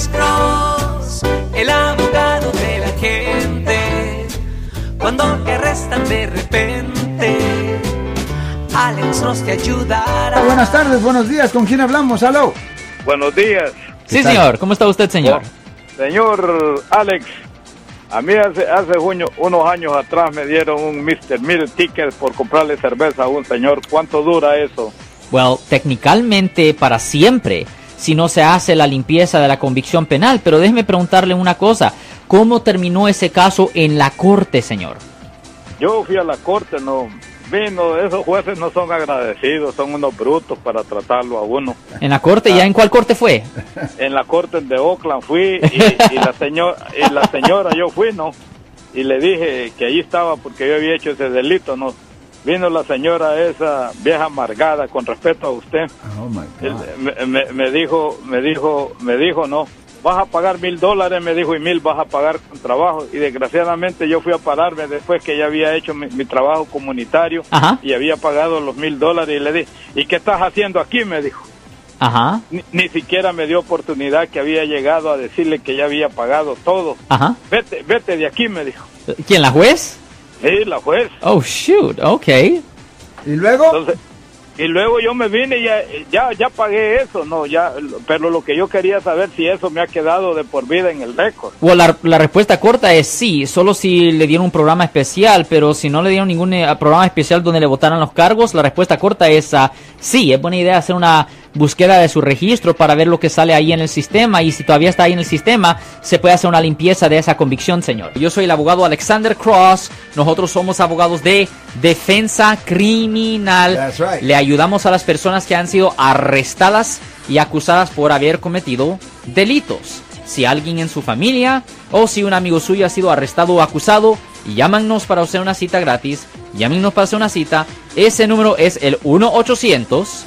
Alex Cross, el abogado de la gente. Cuando te arrestan de repente, Alex Cross te ayudará. Buenas tardes, buenos días. ¿Con quién hablamos? Aló. Buenos días. Sí, señor. ¿Cómo está usted, señor? Oh, señor Alex, a mí hace, hace unos años atrás me dieron un Mr. Mill ticket por comprarle cerveza a un señor. ¿Cuánto dura eso? Well, técnicamente para siempre, si no se hace la limpieza de la convicción penal. Pero déjeme preguntarle una cosa. ¿Cómo terminó ese caso en la corte, señor? Yo fui a la corte, no, vino, esos jueces no son agradecidos, son unos brutos para tratarlo a uno. ¿En la corte? ¿Ya en cuál corte fue? En la corte de Oakland fui y, la, señora, y la señora, yo fui, ¿no? Y le dije que allí estaba porque yo había hecho ese delito, ¿no? Vino la señora esa vieja amargada con respeto a usted. Oh my God. Me, me, dijo, me dijo, me dijo, no, vas a pagar mil dólares, me dijo, y mil vas a pagar con trabajo. Y desgraciadamente yo fui a pararme después que ya había hecho mi, trabajo comunitario y había pagado los mil dólares y le dije, ¿y qué estás haciendo aquí? Me dijo. Ajá. Ni, siquiera me dio oportunidad que había llegado a decirle que ya había pagado todo. Ajá. Vete, vete de aquí, me dijo. ¿Quién, la juez? Sí, la juez. Oh, shoot, ok. ¿Y luego? Entonces, y luego yo me vine y ya, ya, ya pagué eso, no, ya, pero lo que yo quería saber si eso me ha quedado de por vida en el récord. Bueno, la, respuesta corta es sí, solo si le dieron un programa especial, pero si no le dieron ningún eh, programa especial donde le votaran los cargos, la respuesta corta es uh, sí, es buena idea hacer una búsqueda de su registro para ver lo que sale ahí en el sistema y si todavía está ahí en el sistema, se puede hacer una limpieza de esa convicción, señor. Yo soy el abogado Alexander Cross, nosotros somos abogados de defensa criminal. Le ayudamos a las personas que han sido arrestadas y acusadas por haber cometido delitos. Si alguien en su familia o si un amigo suyo ha sido arrestado o acusado, llámanos para hacer una cita gratis. Llámenos para hacer una cita. Ese número es el 1 800